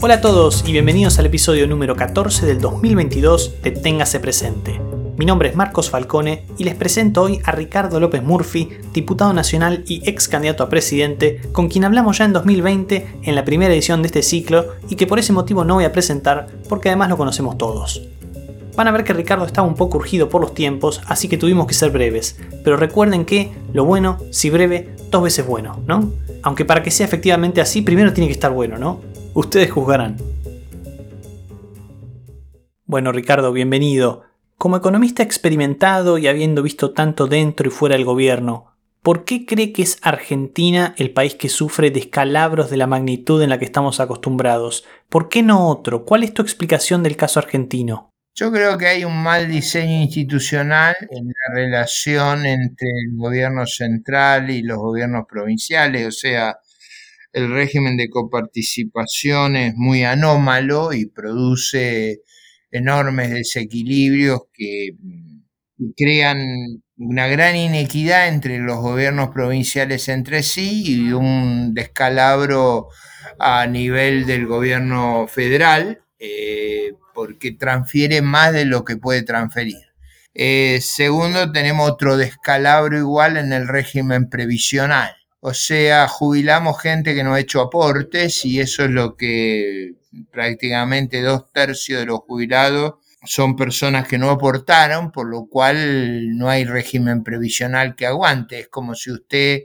Hola a todos y bienvenidos al episodio número 14 del 2022 de Téngase Presente. Mi nombre es Marcos Falcone y les presento hoy a Ricardo López Murphy, diputado nacional y ex candidato a presidente, con quien hablamos ya en 2020 en la primera edición de este ciclo y que por ese motivo no voy a presentar porque además lo conocemos todos. Van a ver que Ricardo estaba un poco urgido por los tiempos, así que tuvimos que ser breves, pero recuerden que lo bueno, si breve, dos veces bueno, ¿no? Aunque para que sea efectivamente así, primero tiene que estar bueno, ¿no? Ustedes juzgarán. Bueno, Ricardo, bienvenido. Como economista experimentado y habiendo visto tanto dentro y fuera del gobierno, ¿por qué cree que es Argentina el país que sufre descalabros de la magnitud en la que estamos acostumbrados? ¿Por qué no otro? ¿Cuál es tu explicación del caso argentino? Yo creo que hay un mal diseño institucional en la relación entre el gobierno central y los gobiernos provinciales, o sea, el régimen de coparticipación es muy anómalo y produce enormes desequilibrios que crean una gran inequidad entre los gobiernos provinciales entre sí y un descalabro a nivel del gobierno federal, eh, porque transfiere más de lo que puede transferir. Eh, segundo, tenemos otro descalabro igual en el régimen previsional. O sea, jubilamos gente que no ha hecho aportes y eso es lo que prácticamente dos tercios de los jubilados son personas que no aportaron, por lo cual no hay régimen previsional que aguante. Es como si usted,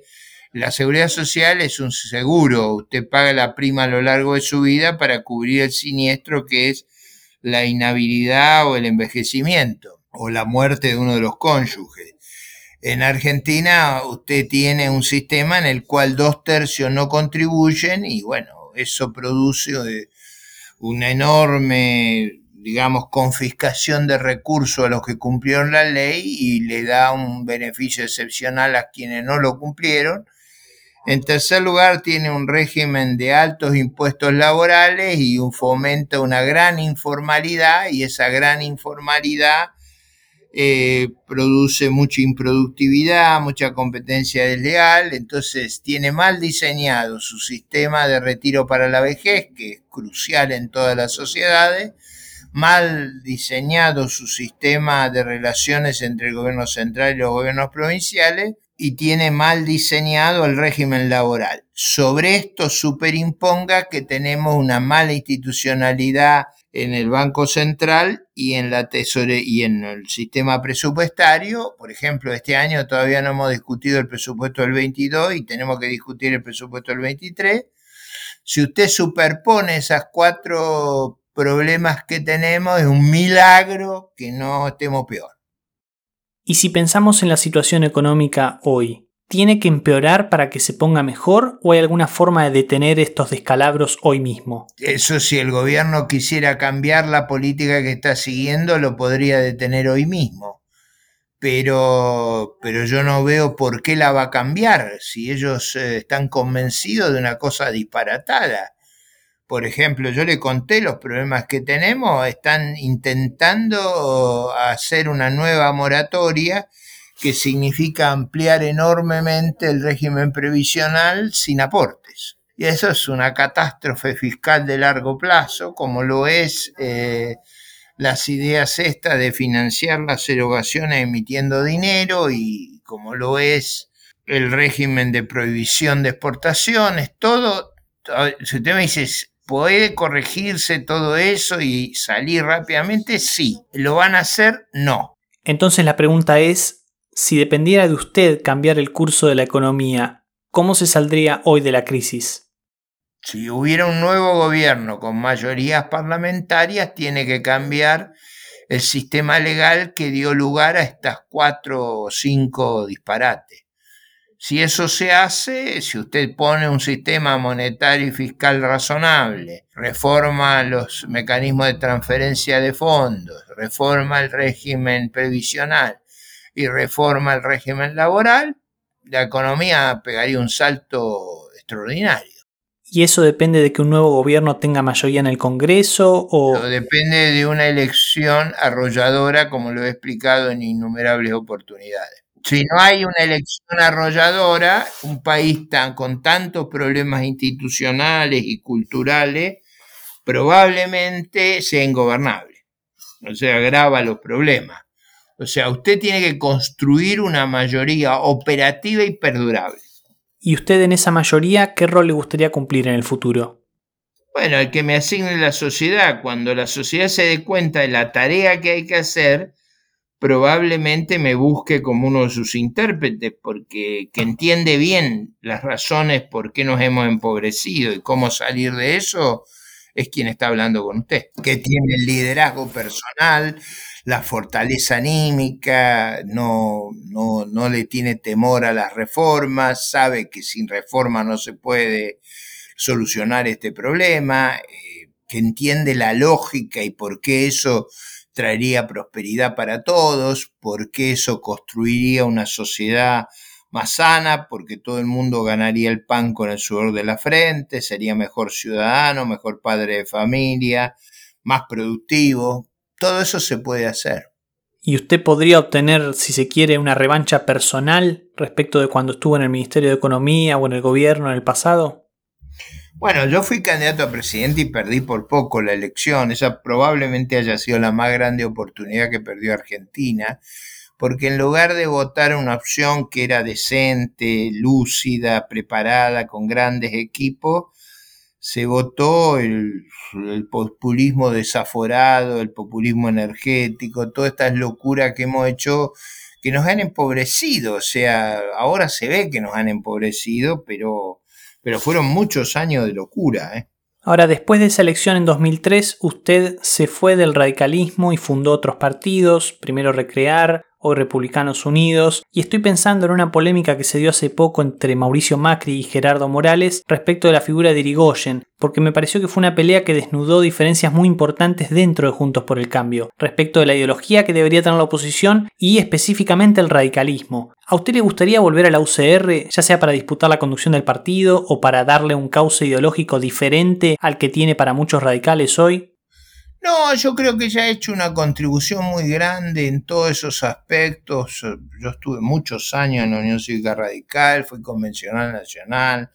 la seguridad social es un seguro, usted paga la prima a lo largo de su vida para cubrir el siniestro que es la inhabilidad o el envejecimiento o la muerte de uno de los cónyuges. En Argentina usted tiene un sistema en el cual dos tercios no contribuyen y bueno, eso produce eh, una enorme, digamos, confiscación de recursos a los que cumplieron la ley y le da un beneficio excepcional a quienes no lo cumplieron. En tercer lugar, tiene un régimen de altos impuestos laborales y un una gran informalidad y esa gran informalidad eh, produce mucha improductividad, mucha competencia desleal, entonces tiene mal diseñado su sistema de retiro para la vejez, que es crucial en todas las sociedades, mal diseñado su sistema de relaciones entre el gobierno central y los gobiernos provinciales, y tiene mal diseñado el régimen laboral. Sobre esto superimponga que tenemos una mala institucionalidad en el Banco Central y en la tesorería y en el sistema presupuestario. Por ejemplo, este año todavía no hemos discutido el presupuesto del 22 y tenemos que discutir el presupuesto del 23. Si usted superpone esas cuatro problemas que tenemos, es un milagro que no estemos peor. Y si pensamos en la situación económica hoy, ¿tiene que empeorar para que se ponga mejor o hay alguna forma de detener estos descalabros hoy mismo? Eso si el gobierno quisiera cambiar la política que está siguiendo, lo podría detener hoy mismo. Pero, pero yo no veo por qué la va a cambiar si ellos eh, están convencidos de una cosa disparatada. Por ejemplo, yo le conté los problemas que tenemos, están intentando hacer una nueva moratoria que significa ampliar enormemente el régimen previsional sin aportes. Y eso es una catástrofe fiscal de largo plazo, como lo es eh, las ideas estas de financiar las erogaciones emitiendo dinero y como lo es el régimen de prohibición de exportaciones, todo, si usted me dice, ¿puede corregirse todo eso y salir rápidamente? Sí. ¿Lo van a hacer? No. Entonces la pregunta es, si dependiera de usted cambiar el curso de la economía, ¿cómo se saldría hoy de la crisis? Si hubiera un nuevo gobierno con mayorías parlamentarias, tiene que cambiar el sistema legal que dio lugar a estas cuatro o cinco disparates. Si eso se hace, si usted pone un sistema monetario y fiscal razonable, reforma los mecanismos de transferencia de fondos, reforma el régimen previsional, y reforma el régimen laboral, la economía pegaría un salto extraordinario. ¿Y eso depende de que un nuevo gobierno tenga mayoría en el Congreso o...? depende de una elección arrolladora, como lo he explicado en innumerables oportunidades. Si no hay una elección arrolladora, un país tan, con tantos problemas institucionales y culturales, probablemente sea ingobernable. O sea, agrava los problemas. O sea, usted tiene que construir una mayoría operativa y perdurable. ¿Y usted en esa mayoría qué rol le gustaría cumplir en el futuro? Bueno, el que me asigne la sociedad. Cuando la sociedad se dé cuenta de la tarea que hay que hacer, probablemente me busque como uno de sus intérpretes, porque que entiende bien las razones por qué nos hemos empobrecido y cómo salir de eso, es quien está hablando con usted, que tiene el liderazgo personal, la fortaleza anímica, no, no, no le tiene temor a las reformas, sabe que sin reforma no se puede solucionar este problema, eh, que entiende la lógica y por qué eso traería prosperidad para todos, porque eso construiría una sociedad más sana, porque todo el mundo ganaría el pan con el sudor de la frente, sería mejor ciudadano, mejor padre de familia, más productivo. Todo eso se puede hacer. ¿Y usted podría obtener, si se quiere, una revancha personal respecto de cuando estuvo en el Ministerio de Economía o en el gobierno en el pasado? Bueno, yo fui candidato a presidente y perdí por poco la elección. Esa probablemente haya sido la más grande oportunidad que perdió Argentina, porque en lugar de votar una opción que era decente, lúcida, preparada, con grandes equipos, se votó el, populismo desaforado, el populismo energético, todas estas locuras que hemos hecho que nos han empobrecido. O sea, ahora se ve que nos han empobrecido, pero pero fueron muchos años de locura. ¿eh? Ahora, después de esa elección en 2003, usted se fue del radicalismo y fundó otros partidos, primero Recrear, o Republicanos Unidos, y estoy pensando en una polémica que se dio hace poco entre Mauricio Macri y Gerardo Morales respecto de la figura de Irigoyen, porque me pareció que fue una pelea que desnudó diferencias muy importantes dentro de Juntos por el Cambio, respecto de la ideología que debería tener la oposición y específicamente el radicalismo. ¿A usted le gustaría volver a la UCR, ya sea para disputar la conducción del partido o para darle un cauce ideológico diferente al que tiene para muchos radicales hoy? No, yo creo que ya he hecho una contribución muy grande en todos esos aspectos. Yo estuve muchos años en la Unión Cívica Radical, fui convencional nacional,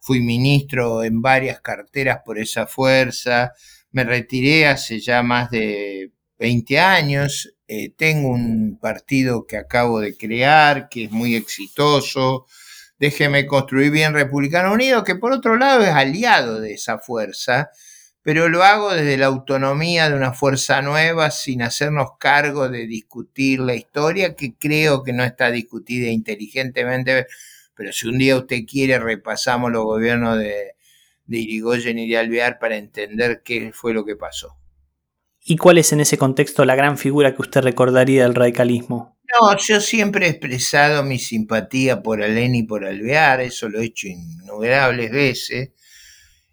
fui ministro en varias carteras por esa fuerza, me retiré hace ya más de 20 años, eh, tengo un partido que acabo de crear, que es muy exitoso, déjeme construir bien Republicano Unido, que por otro lado es aliado de esa fuerza pero lo hago desde la autonomía de una fuerza nueva, sin hacernos cargo de discutir la historia, que creo que no está discutida inteligentemente, pero si un día usted quiere, repasamos los gobiernos de, de Irigoyen y de Alvear para entender qué fue lo que pasó. ¿Y cuál es en ese contexto la gran figura que usted recordaría del radicalismo? No, yo siempre he expresado mi simpatía por Alén y por Alvear, eso lo he hecho innumerables veces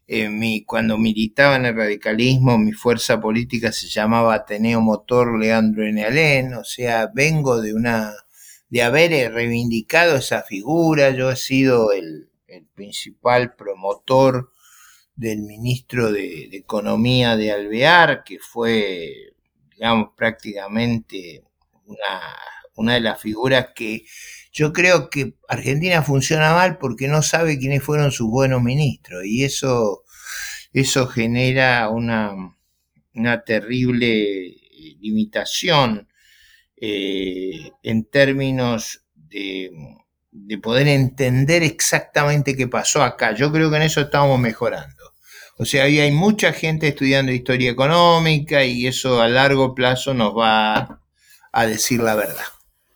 mi, cuando militaba en el radicalismo, mi fuerza política se llamaba Ateneo Motor Leandro N. o sea, vengo de una de haber reivindicado esa figura, yo he sido el, principal promotor del ministro de, de, Economía de Alvear, que fue, digamos, prácticamente una, una de las figuras que yo creo que Argentina funciona mal porque no sabe quiénes fueron sus buenos ministros y eso, eso genera una, una terrible limitación eh, en términos de, de poder entender exactamente qué pasó acá. Yo creo que en eso estamos mejorando. O sea, ahí hay mucha gente estudiando historia económica y eso a largo plazo nos va a decir la verdad.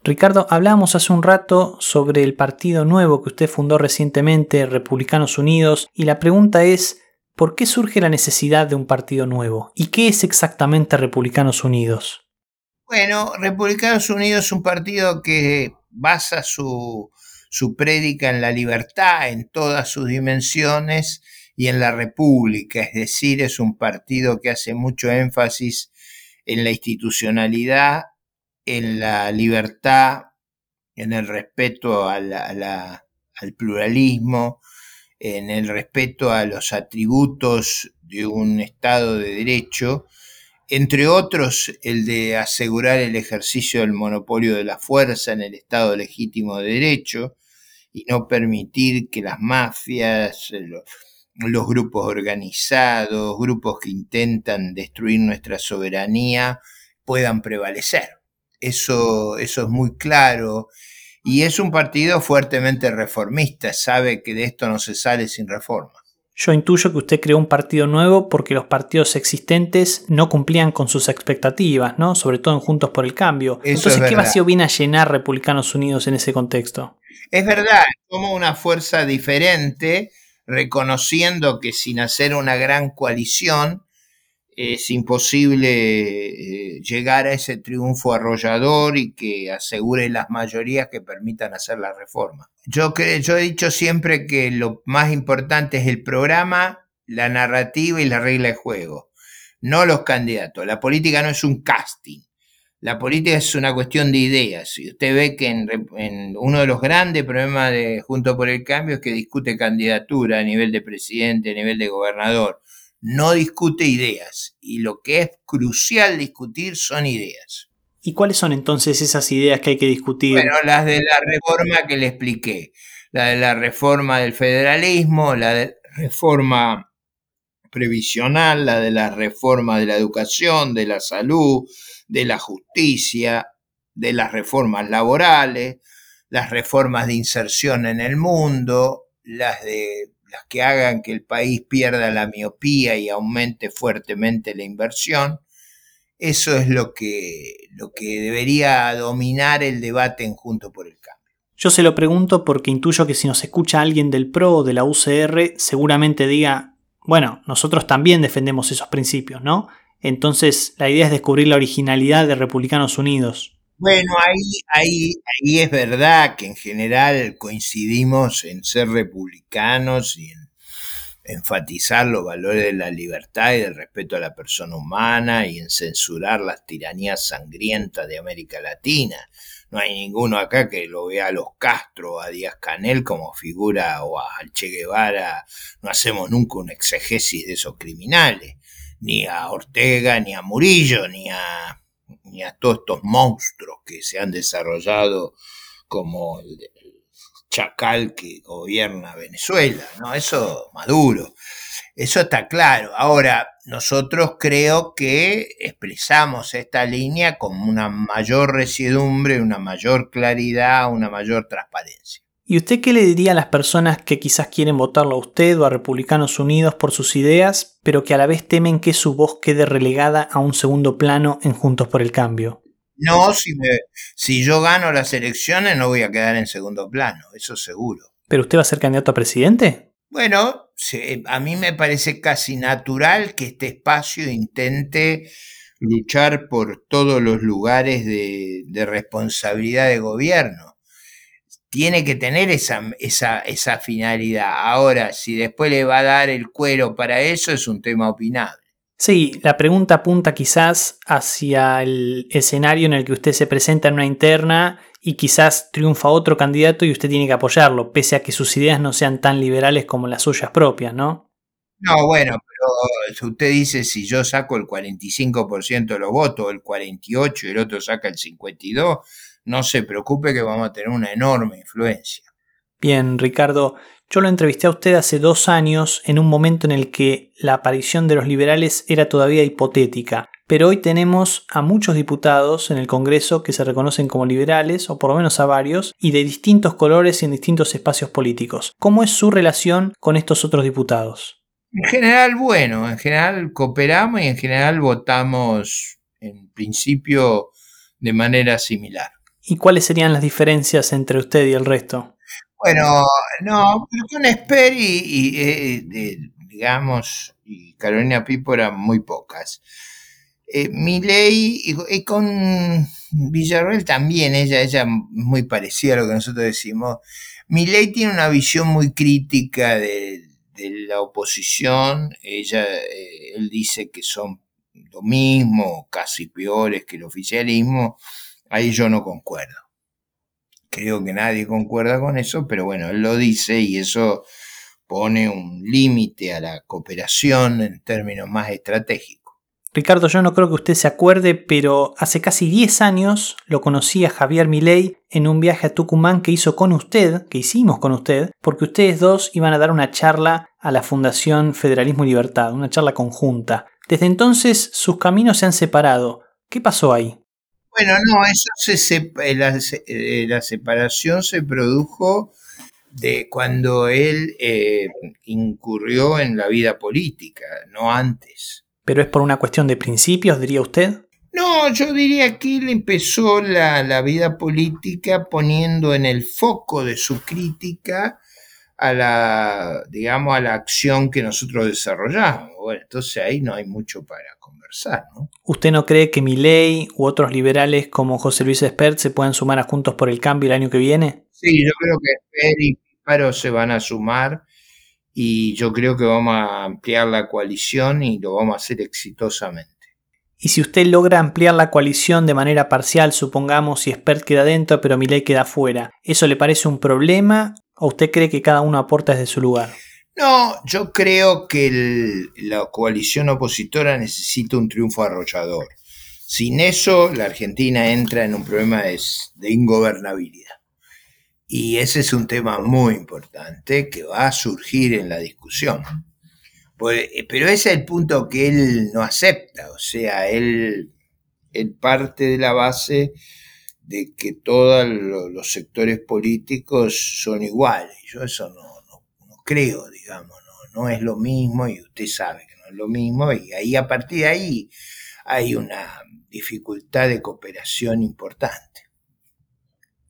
Ricardo, hablábamos hace un rato sobre el partido nuevo que usted fundó recientemente, Republicanos Unidos, y la pregunta es, ¿por qué surge la necesidad de un partido nuevo? ¿Y qué es exactamente Republicanos Unidos? Bueno, Republicanos Unidos es un partido que basa su, su prédica en la libertad, en todas sus dimensiones, y en la república, es decir, es un partido que hace mucho énfasis en la institucionalidad en la libertad, en el respeto al pluralismo, en el respeto a los atributos de un Estado de Derecho, entre otros el de asegurar el ejercicio del monopolio de la fuerza en el Estado legítimo de derecho y no permitir que las mafias, los, grupos organizados, grupos que intentan destruir nuestra soberanía, puedan prevalecer. Eso, eso es muy claro. Y es un partido fuertemente reformista, sabe que de esto no se sale sin reforma. Yo intuyo que usted creó un partido nuevo porque los partidos existentes no cumplían con sus expectativas, ¿no? Sobre todo en Juntos por el Cambio. Entonces, ¿qué vacío viene a llenar Republicanos Unidos en ese contexto? Es verdad, como una fuerza diferente, reconociendo que sin hacer una gran coalición es imposible eh, llegar a ese triunfo arrollador y que asegure las mayorías que permitan hacer la reforma. Yo, yo he dicho siempre que lo más importante es el programa, la narrativa y la regla de juego, no los candidatos. La política no es un casting. La política es una cuestión de ideas. Y usted ve que en, uno de los grandes problemas de Junto por el Cambio es que discute candidatura a nivel de presidente, a nivel de gobernador no discute ideas y lo que es crucial discutir son ideas. ¿Y cuáles son entonces esas ideas que hay que discutir? Bueno, las de la reforma que le expliqué, la de la reforma del federalismo, la de reforma previsional, la de la reforma de la educación, de la salud, de la justicia, de las reformas laborales, las reformas de inserción en el mundo, las de las que hagan que el país pierda la miopía y aumente fuertemente la inversión. Eso es lo que, lo que debería dominar el debate en Junto por el Cambio. Yo se lo pregunto porque intuyo que si nos escucha alguien del PRO o de la UCR, seguramente diga, bueno, nosotros también defendemos esos principios, ¿no? Entonces la idea es descubrir la originalidad de Republicanos Unidos. Bueno, ahí, ahí, ahí es verdad que en general coincidimos en ser republicanos y en enfatizar los valores de la libertad y del respeto a la persona humana y en censurar las tiranías sangrientas de América Latina. No hay ninguno acá que lo vea a los Castro o a Díaz Canel como figura o a Che Guevara. No hacemos nunca un exegesis de esos criminales. Ni a Ortega, ni a Murillo, ni a ni a todos estos monstruos que se han desarrollado como el, chacal que gobierna Venezuela, ¿no? Eso Maduro. Eso está claro. Ahora, nosotros creo que expresamos esta línea con una mayor resiedumbre, una mayor claridad, una mayor transparencia. ¿Y usted qué le diría a las personas que quizás quieren votarlo a usted o a Republicanos Unidos por sus ideas, pero que a la vez temen que su voz quede relegada a un segundo plano en Juntos por el Cambio? No, si, si yo gano las elecciones no voy a quedar en segundo plano, eso seguro. ¿Pero usted va a ser candidato a presidente? Bueno, a mí me parece casi natural que este espacio intente luchar por todos los lugares de responsabilidad de gobierno tiene que tener esa, esa, esa finalidad. Ahora, si después le va a dar el cuero para eso, es un tema opinable. Sí, la pregunta apunta quizás hacia el escenario en el que usted se presenta en una interna y quizás triunfa otro candidato y usted tiene que apoyarlo, pese a que sus ideas no sean tan liberales como las suyas propias, ¿no? No, bueno, pero usted dice si yo saco el 45% de los votos, el 48% y el otro saca el 52%, no se preocupe que vamos a tener una enorme influencia. Bien, Ricardo, yo lo entrevisté a usted hace dos años en un momento en el que la aparición de los liberales era todavía hipotética, pero hoy tenemos a muchos diputados en el Congreso que se reconocen como liberales, o por lo menos a varios, y de distintos colores y en distintos espacios políticos. ¿Cómo es su relación con estos otros diputados? En general, bueno, en general cooperamos y en general votamos en principio de manera similar. ¿Y cuáles serían las diferencias entre usted y el resto? Bueno, no, pero con Esper y, eh, digamos, y Carolina Pipo eran muy pocas. Eh, ley y, con Villarreal también, ella, ella muy parecida a lo que nosotros decimos. ley tiene una visión muy crítica de, la oposición. Ella, eh, él dice que son lo mismo, casi peores que el oficialismo Ahí yo no concuerdo. Creo que nadie concuerda con eso, pero bueno, él lo dice y eso pone un límite a la cooperación en términos más estratégicos. Ricardo, yo no creo que usted se acuerde, pero hace casi 10 años lo conocí a Javier Milei en un viaje a Tucumán que hizo con usted, que hicimos con usted, porque ustedes dos iban a dar una charla a la Fundación Federalismo y Libertad, una charla conjunta. Desde entonces sus caminos se han separado. ¿Qué pasó ahí? Bueno, no, eso se, eh, la, eh, la, separación se produjo de cuando él eh, incurrió en la vida política, no antes. ¿Pero es por una cuestión de principios, diría usted? No, yo diría que él empezó la, vida política poniendo en el foco de su crítica a la, digamos, a la acción que nosotros desarrollamos. Bueno, entonces ahí no hay mucho para conversar, ¿no? ¿Usted no cree que Milei u otros liberales como José Luis Espert se puedan sumar a Juntos por el Cambio el año que viene? Sí, yo creo que Espert y Paro se van a sumar y yo creo que vamos a ampliar la coalición y lo vamos a hacer exitosamente. Y si usted logra ampliar la coalición de manera parcial, supongamos si Spert queda dentro pero Milei queda fuera, ¿eso le parece un problema o usted cree que cada uno aporta desde su lugar? No, yo creo que la coalición opositora necesita un triunfo arrollador. Sin eso, la Argentina entra en un problema de ingobernabilidad. Y ese es un tema muy importante que va a surgir en la discusión. Pues, eh, pero ese es el punto que él no acepta, o sea, él, parte de la base de que todos los sectores políticos son iguales. Yo eso no, creo, digamos, no, no es lo mismo y usted sabe que no es lo mismo y ahí a partir de ahí hay una dificultad de cooperación importante.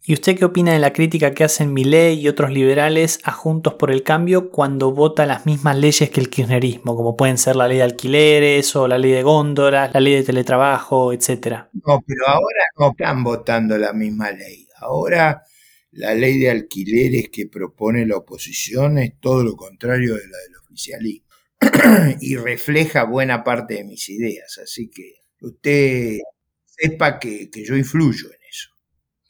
¿Y usted qué opina de la crítica que hacen Milei y otros liberales a Juntos por el Cambio cuando vota las mismas leyes que el kirchnerismo, como pueden ser la ley de alquileres o la ley de góndolas, la ley de teletrabajo, etcétera? No, pero ahora no están votando la misma ley. Ahora la ley de alquileres que propone la oposición es todo lo contrario de la del oficialismo y refleja buena parte de mis ideas. Así que usted sepa que, que yo influyo en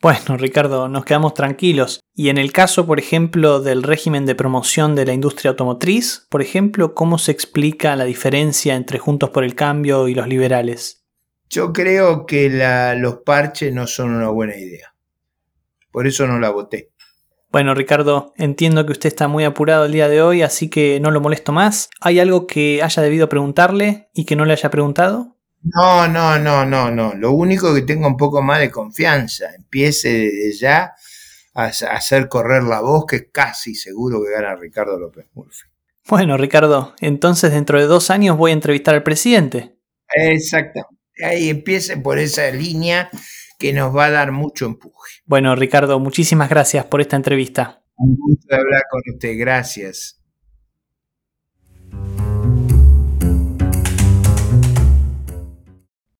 bueno, Ricardo, nos quedamos tranquilos. Y en el caso, por ejemplo, del régimen de promoción de la industria automotriz, por ejemplo, ¿cómo se explica la diferencia entre Juntos por el Cambio y los liberales? Yo creo que los parches no son una buena idea. Por eso no la voté. Bueno, Ricardo, entiendo que usted está muy apurado el día de hoy, así que no lo molesto más. ¿Hay algo que haya debido preguntarle y que no le haya preguntado? No, no, no, no, no. Lo único que tengo un poco más de confianza. Empiece desde ya a, hacer correr la voz que casi seguro que gana Ricardo López Murphy. Bueno, Ricardo, entonces dentro de dos años voy a entrevistar al presidente. Exacto. Ahí empiece por esa línea que nos va a dar mucho empuje. Bueno, Ricardo, muchísimas gracias por esta entrevista. Un gusto hablar con usted. Gracias.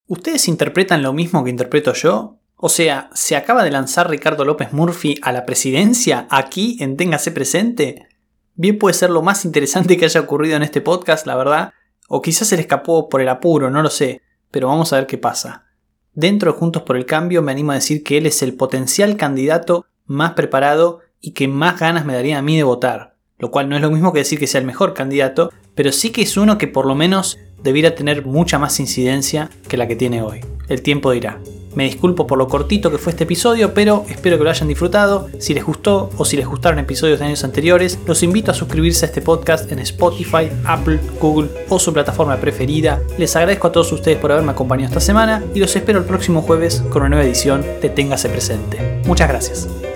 ¿Ustedes interpretan lo mismo que interpreto yo? O sea, ¿se acaba de lanzar Ricardo López Murphy a la presidencia aquí en Téngase Presente? Bien puede ser lo más interesante que haya ocurrido en este podcast, la verdad. O quizás se le escapó por el apuro, no lo sé. Pero vamos a ver qué pasa. Dentro de Juntos por el Cambio me animo a decir que él es el potencial candidato más preparado y que más ganas me daría a mí de votar. Lo cual no es lo mismo que decir que sea el mejor candidato, pero sí que es uno que por lo menos debiera tener mucha más incidencia que la que tiene hoy. El tiempo dirá. Me disculpo por lo cortito que fue este episodio, pero espero que lo hayan disfrutado. Si les gustó o si les gustaron episodios de años anteriores, los invito a suscribirse a este podcast en Spotify, Apple, Google o su plataforma preferida. Les agradezco a todos ustedes por haberme acompañado esta semana y los espero el próximo jueves con una nueva edición de Téngase Presente. Muchas gracias.